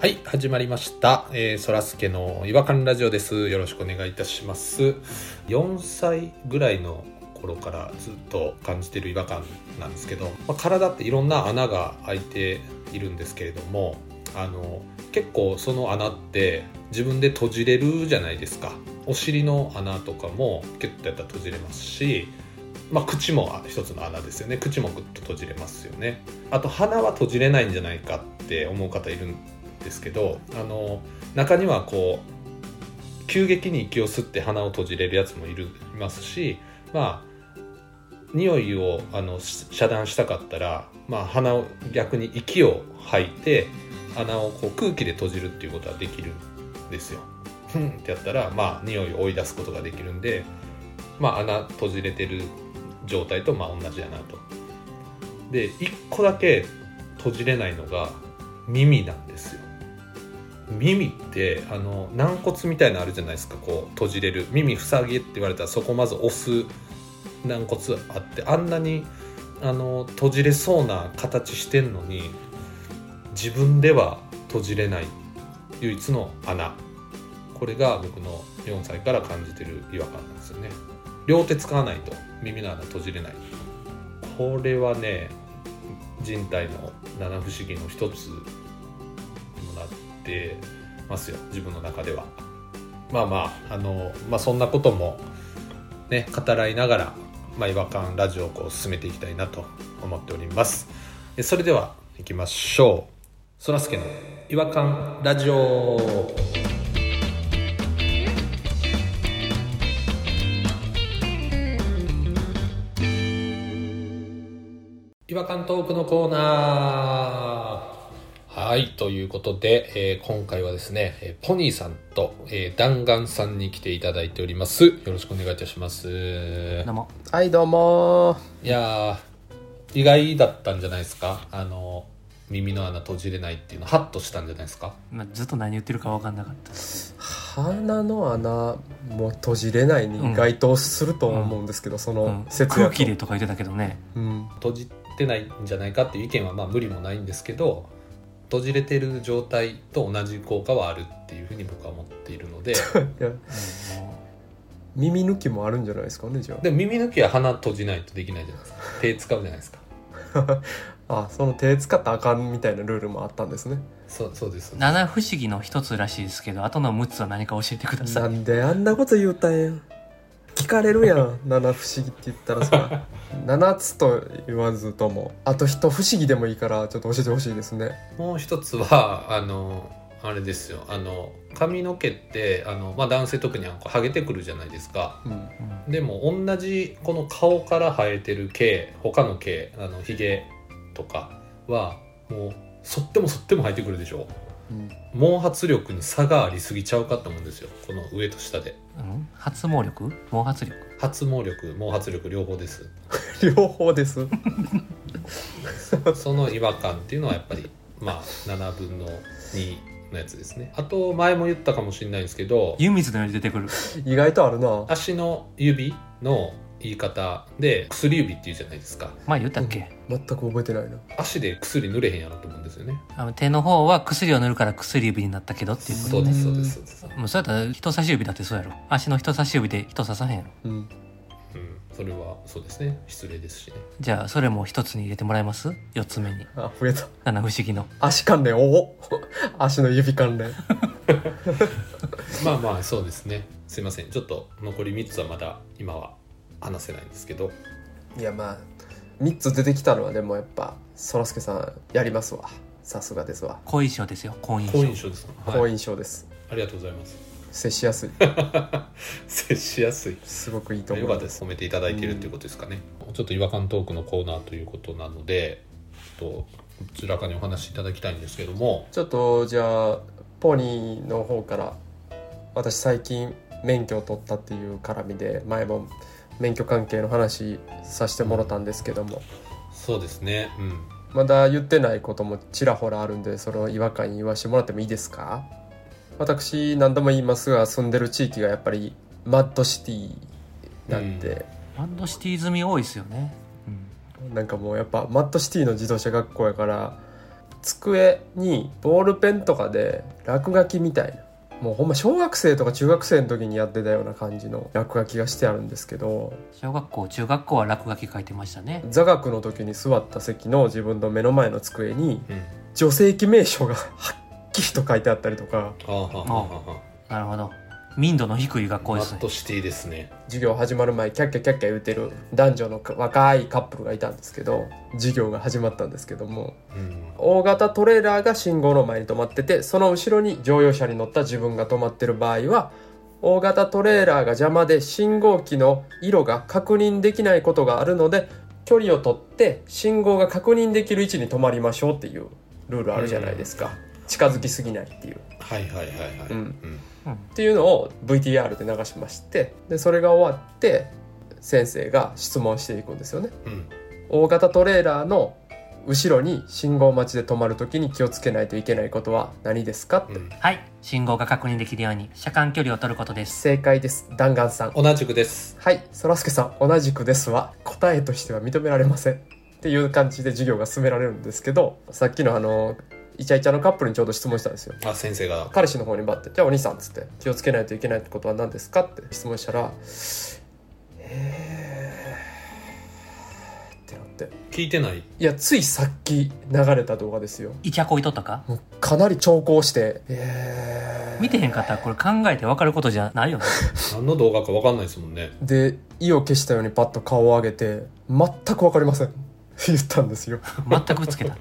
はい、始まりました。えー、そらすけの違和感ラジオです。よろしくお願いいたします。4歳ぐらいの頃からずっと感じてる違和感なんですけど、まあ、体っていろんな穴が開いているんですけれども、あの結構その穴って自分で閉じれるじゃないですか。お尻の穴とかもキュッとやったら閉じれますし、まあ、口も一つの穴ですよね口もグッと閉じれますよねあと鼻は閉じれないんじゃないかって思う方いるんですけどあの中にはこう急激に息を吸って鼻を閉じれるやつもいるいますしまあ匂いをあの遮断したかったら、まあ、鼻を逆に息を吐いて穴をこう空気で閉じるっていうことはできるんですよ。ふんってやったら、まあ、匂いを追い出すことができるんで、まあ、穴閉じれてる状態とまあ同じやなと。で1個だけ閉じれないのが耳なんですよ。耳ってあの軟骨みたいなのあるじゃないですかこう閉じれる。耳塞げって言われたらそこまず押す軟骨あってあんなにあの閉じれそうな形してんのに自分では閉じれない唯一の穴。これが僕の4歳から感じてる違和感なんですよね。両手使わないと耳の穴閉じれない。これはね人体の七不思議の一つってますよ自分の中では。まあまああの、まあ、そんなこともね語らいながら、まあ、違和感ラジオをこう進めていきたいなと思っております。えそれでは行きましょう。そらすけの違和感ラジオ。違和感トークのコーナー。はいということで、えー今回はですねえーポニーさんと、えー、弾丸さんに来ていただいております。よろしくお願いいたします。どうも。はいどうも。いやー意外だったんじゃないですか？あの耳の穴閉じれないっていうのハッとしたんじゃないですか？まあずっと何言ってるか分かんなかった。鼻の穴も閉じれないに該当すると思うんですけど、そのうん。説やと空気でとか言ってたけどね。うん。閉じてないんじゃないかっていう意見はまあ無理もないんですけど閉じれてる状態と同じ効果はあるっていうふうに僕は思っているので。いや。うんも耳抜きもあるんじゃないですかねじゃでも耳抜きは鼻閉じないとできないじゃないですか。手使うじゃないですか。ああその手使ったらあかんみたいなルールもあったんですね。そうそうです。う七不思議の一つらしいですけどあとの6つは何か教えてくださないんであんなこと言うたんや聞かれるやん七不思議って言ったらさ。7つと言わずともあと一不思議でもいいからちょっと教えてほしいですね。もう一つはあのあれですよ。あの髪の毛ってあの、まあ、男性特にはこうハゲてくるじゃないですか。うん。うんでも同じこの顔から生えてる毛他の毛あのひげとかはもう剃っても剃っても生えてくるでしょ。うん毛髪力に差がありすぎちゃうかと思うんですよ。この上と下で。うん？発毛力？毛髪力？発毛力毛髪力両方です。両方です。その違和感っていうのはやっぱりまあ7分の2のやつですね。あと前も言ったかもしれないんですけど湯水のように出てくる。意外とあるな。足の指の言い方。で薬指っていうじゃないですか。前言ったっけ、全く覚えてないな。足で薬塗れへんやろと思うんですよね。あの手の方は薬を塗るから薬指になったけどっていうこと。そうですそうですそうです。もうそうやったら人差し指だってそうやろ。足の人差し指で人刺さへんやろ。うん。うん。それはそうですね。失礼ですしね。じゃあそれも一つに入れてもらえます？4つ目に。あ増えた。七不思議の。足関連。おお。足の指関連。まあまあそうですね。すいません。ちょっと残り3つはまだ今は話せないんですけど。いやまあ3つ出てきたのはでもやっぱそらすけさんやりますわ。さすがですわ。好印象ですよ好印象好印象ですか、好はい、印象です、ありがとうございます。接しやすい。接しやすい。すごくいいと思うよかったです褒めていただいているということですかね、ちょっと違和感トークのコーナーということなのでちょっとこちらかにお話しいただきたいんですけども。ちょっとじゃあポニーの方から私最近免許を取ったっていう絡みで前も免許関係の話させてもらったんですけども、そうですね。うん。まだ言ってないこともちらほらあるんでその違和感言わしてもらってもいいですか？私何度も言いますが住んでる地域がやっぱりマッドシティなんで、マッドシティ済み多いですよね、うん。なんかもうやっぱマッドシティの自動車学校やから机にボールペンとかで落書きみたいなもうほんま小学生とか中学生の時にやってたような感じの落書きがしてあるんですけど小学校中学校は落書き書いてましたね。座学の時に座った席の自分の目の前の机にうん。女性記名称がはっきりと書いてあったりとか。なるほど民度の低い学校ですね。ットシティですね。授業始まる前キャッキャキャッキャ言うてる男女の若いカップルがいたんですけど授業が始まったんですけども。うん。大型トレーラーが信号の前に止まっててその後ろに乗用車に乗った自分が止まってる場合は大型トレーラーが邪魔で信号機の色が確認できないことがあるので距離を取って信号が確認できる位置に止まりましょうっていうルールあるじゃないですか、近づきすぎないっていう。はいはいはいはい。うん。うん。っていうのを VTR で流しましてでそれが終わって先生が質問していくんですよね。うん。大型トレーラーの後ろに信号待ちで止まるときに気をつけないといけないことは何ですかって、うん。はい。信号が確認できるように車間距離を取ることです。正解です。弾丸さん。同じくです。はい。そらすけさん同じくですは答えとしては認められません。っていう感じで授業が進められるんですけどさっきのあのイチャイチャのカップルにちょうど質問したんですよ。あ先生が。彼氏の方にバッて「じゃあお兄さん」っつって「気をつけないといけないってことは何ですか?」って質問したら「えー」ってなって。聞いてない？いやついさっき流れた動画ですよ。イチャコイとったか？もうかなり長考して「えー」見てへんかったらこれ考えて分かることじゃないよね。何の動画か分かんないですもんね。で意を消したようにパッと顔を上げて「全く分かりません」言ったんですよ。全くつけた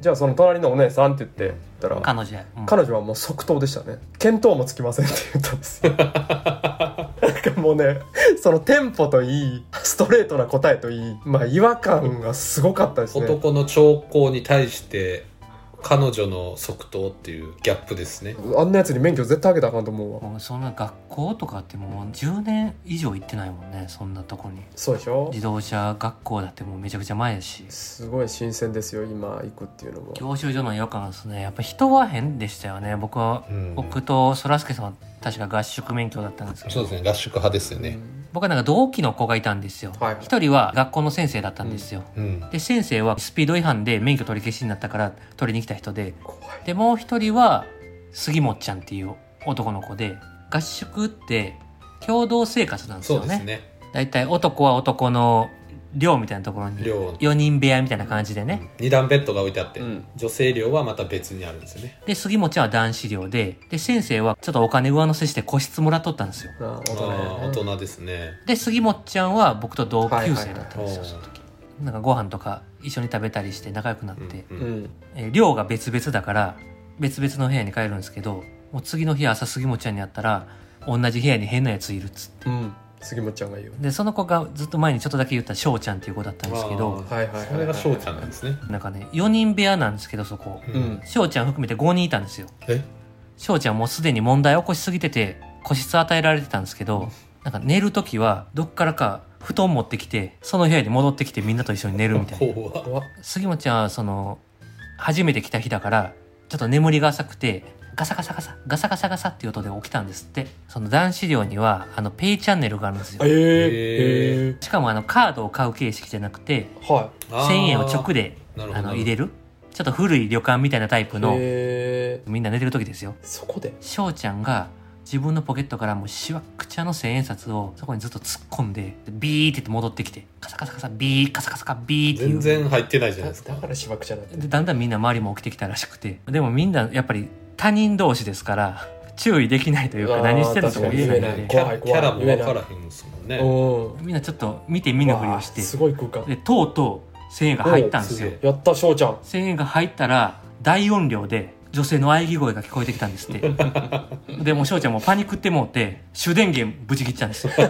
じゃあその隣のお姉さんって言ってたら彼女。や、うん。彼女はもう即答でしたね。見当もつきませんって言ったんですよ。なんかもうねそのテンポといいストレートな答えといいまあ違和感がすごかったですね。男の兆候に対して彼女の即答っていうギャップですね。あんなやつに免許絶対あげたらあかんと思うわ。もうそんな学校とかってもう10年以上行ってないもんねそんなとこに。そうでしょ？自動車学校だってもうめちゃくちゃ前やし。すごい新鮮ですよ今行くっていうのも。教習所の違和感ですねやっぱ人は変でしたよね。僕は、うん。僕とそらすけさんは確か合宿免許だったんですけど。そうですね合宿派ですよね僕はなんか同期の子がいたんですよ。一、はいはい。人は学校の先生だったんですよ、うん。で先生はスピード違反で免許取り消しになったから取りに来た人で。でもう一人は杉本ちゃんっていう男の子で合宿って共同生活なんですそよね。うですね。だいたい男は男の寮みたいなところに寮。4人部屋みたいな感じでね、二段ベッドが置いてあって、うん。女性寮はまた別にあるんですよね。で杉本ちゃんは男子寮でで先生はちょっとお金上乗せして個室もらっとったんですよ。あ大人大人ですね。で杉本ちゃんは僕と同級生だったんですよ、はいはいはいその時。なんかご飯とか一緒に食べたりして仲良くなって、うん。うん。うんえー寮が別々だから別々の部屋に帰るんですけどもう次の日朝杉本ちゃんに会ったら同じ部屋に変なやついるっつって。うん杉本ちゃんが言う。でその子がずっと前にちょっとだけ言った翔ちゃんっていう子だったんですけどあはいはいそれが翔ちゃんなんですね。なんかね4人部屋なんですけどそこ。ううん。翔ちゃん含めて5人いたんですよ。え？翔ちゃんもうすでに問題起こしすぎてて個室与えられてたんですけどなんか寝る時はどっからか布団持ってきてその部屋に戻ってきてみんなと一緒に寝るみたいな。杉本ちゃんはその初めて来た日だからちょっと眠りが浅くてガサガサガサガサガサガサっていう音で起きたんですって。その男子寮にはあのペイチャンネルがあるんですよ。えー、へえしかもあのカードを買う形式じゃなくてー、はあー1000円を直であの入れる。ちょっと古い旅館みたいなタイプいのえみんな寝てる時ですよ。ー、そこで？翔ちゃんが自分のポケットからもうしわくちゃの千円札をそこにずっと突っ込んでビーって言って戻ってきてカサカサカサビーカサカサカビーっていう。全然入ってないじゃなだいですかだからしばくちゃなってでだんだんみんな周りも起きてきたらしくてでもみんなやっぱり他人同士ですから注意できないというか何してるのかも言えないキャラキャラも分からへんですもんね。うん。みんなちょっと見て見ぬふりをして。すごい空間。でとうとう1000円が入ったんですよ。やった翔ちゃん。1000円が入ったら大音量で女性の喘ぎ声が聞こえてきたんですって。でもう翔ちゃんもパニックってもうて主電源ぶち切っちゃうんですよ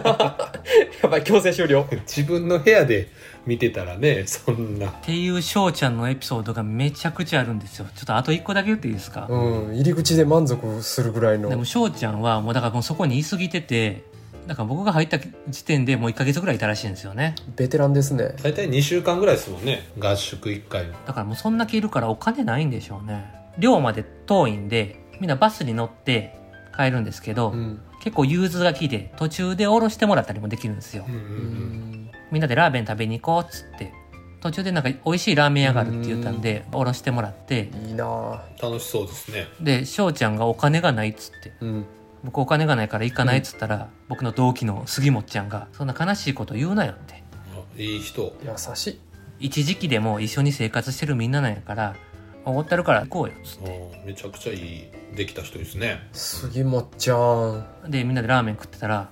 やばい強制終了。自分の部屋で見てたらねそんな。っていう翔ちゃんのエピソードがめちゃくちゃあるんですよ。ちょっとあと1個だけ言っていいですか、うん入り口で満足するぐらいの。でも翔ちゃんはもうだからもうそこにいすぎててだから僕が入った時点でもう1ヶ月ぐらいいたらしいんですよね。ベテランですね。大体2週間ぐらいですもんね。合宿1回の。だからもうそんだけいるからお金ないんでしょうね。寮まで遠いんでみんなバスに乗って帰るんですけど、うん結構融通が効いて途中で降ろしてもらったりもできるんですよ、うん。ううん。んみんなでラーメン食べに行こうっつって。途中でなんか美味しいラーメン屋があるって言ったんでおろしてもらって。いいな。ぁ楽しそうですね。で翔ちゃんがお金がないっつって。うん。僕お金がないから行かないっつったら、僕の同期の杉本ちゃんが「そんな悲しいこと言うなよ」って。あいい人。優しい。一時期でも一緒に生活してるみんななんやからおごってるから行こうよっつっあめちゃくちゃいいできた人ですね。杉本ちゃん。てでみんなでラーメン食ってたら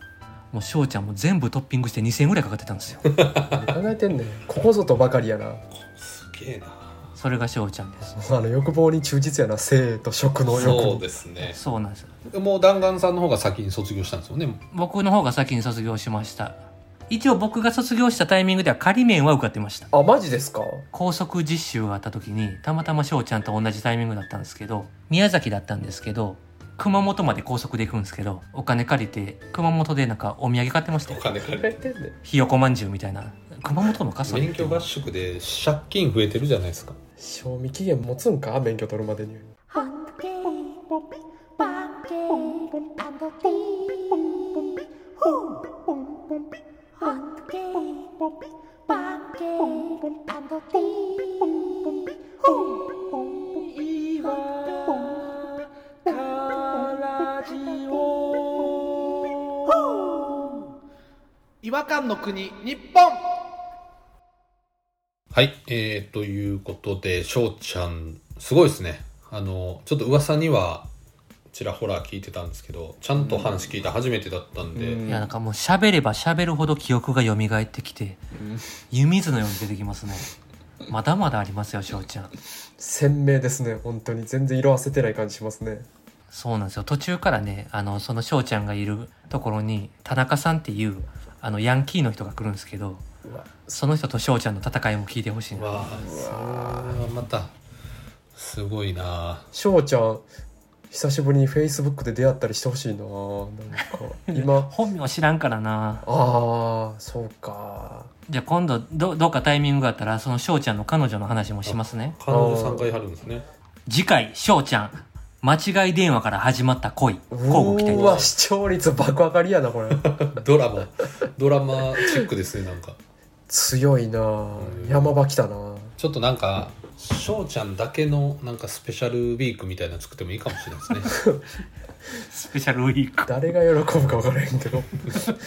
もう翔ちゃんも全部トッピングして2000円ぐらいかかってたんですよ。何考えてんねん。ここぞとばかりやな。すげえな。それが翔ちゃんです。あの欲望に忠実やな性と食の欲そうにですね。そうなんですよ。もう弾丸さんの方が先に卒業したんですよね。僕の方が先に卒業しました一応僕が卒業したタイミングでは仮免は受かってましたあマジですか高速実習があった時にたまたま翔ちゃんと同じタイミングだったんですけど宮崎だったんですけど熊本まで高速で行くんですけどお金借りて熊本でなんかお土産買ってましたよお金借りてんねんひよこまんじゅうみたいな熊本のかそれ免許合宿で借金増えてるじゃないですか賞味期限持つんか免許取るまでに違和感の国日本はいえー、ということで翔ちゃんすごいですねあのちょっと噂にはちらほら聞いてたんですけどちゃんと話聞いた初めてだったんで、うん。いやなんかもう喋れば喋るほど記憶が蘇ってきて湯水のように出てきますね。まだまだありますよ翔ちゃん。鮮明ですね本当に。全然色あせてない感じしますね。そうなんですよ。途中からねあのその翔ちゃんがいるところに田中さんっていうあのヤンキーの人が来るんですけどその人と翔ちゃんの戦いも聞いてほしいなわ。あまたすごいな翔ちゃん久しぶりにフェイスブックで出会ったりしてほしいななんか。今。本名知らんからな。ああそうか。じゃあ今度どどっかタイミングがあったらその翔ちゃんの彼女の話もしますね。彼女さんがいはるんですね。次回翔ちゃん間違い電話から始まった恋。交互期待うわ視聴率爆上がりやなこれ。ドラマ。ドラマチックですねなんか。強いな。山場来たなちょっとなんか翔ちゃんだけのなんかスペシャルウィークみたいなの作ってもいいかもしれないですね。スペシャルウィーク。誰が喜ぶか分からへんけど。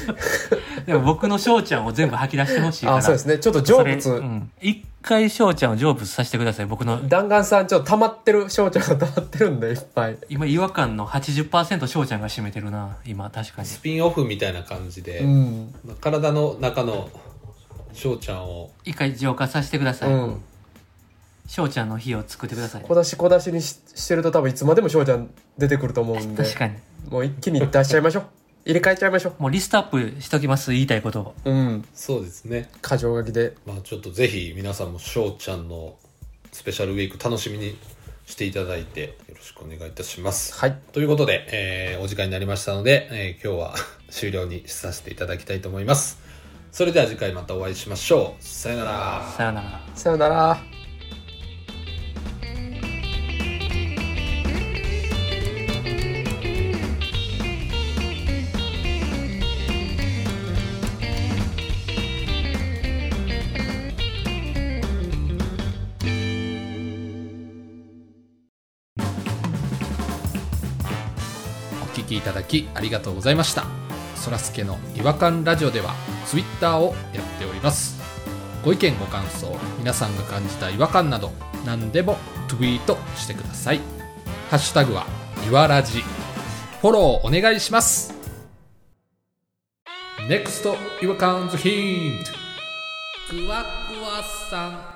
でも僕の翔ちゃんを全部吐き出してほしいから。あそうですね。ちょっと成仏、うん。一回翔ちゃんを成仏させてください僕の。弾丸さんちょっと溜まってる翔ちゃんが溜まってるんでいっぱい。今違和感の80%翔ちゃんが占めてるな今確かに。スピンオフみたいな感じで、うん。体の中の翔ちゃんを。一回浄化させてください。うん。翔、ちゃんの日を作ってください。小出し小出しにししてると多分いつまでも翔ちゃん出てくると思うんで。確かに。もう一気に出しちゃいましょう。入れ替えちゃいましょもうリストアップしときます言いたいことを。ううん。そうですね。過剰書きで。まあちょっとぜひ皆さんも翔ちゃんのスペシャルウィーク楽しみにしていただいてよろしくお願いいたします。はい。ということで、えーお時間になりましたので、えー今日は 終了にさせていただきたいと思いますそれでは次回またお会いしましょう。さよなら。さよなら。さよなら。お聞きいただきありがとうございましたそらすけの違和感ラジオではツイッターをやっております。ご意見ご感想皆さんが感じた違和感など何でもツイートしてください。ハッシュタグはいわらじフォローお願いします。NEXT 違和感ズヒント。クワクワさん。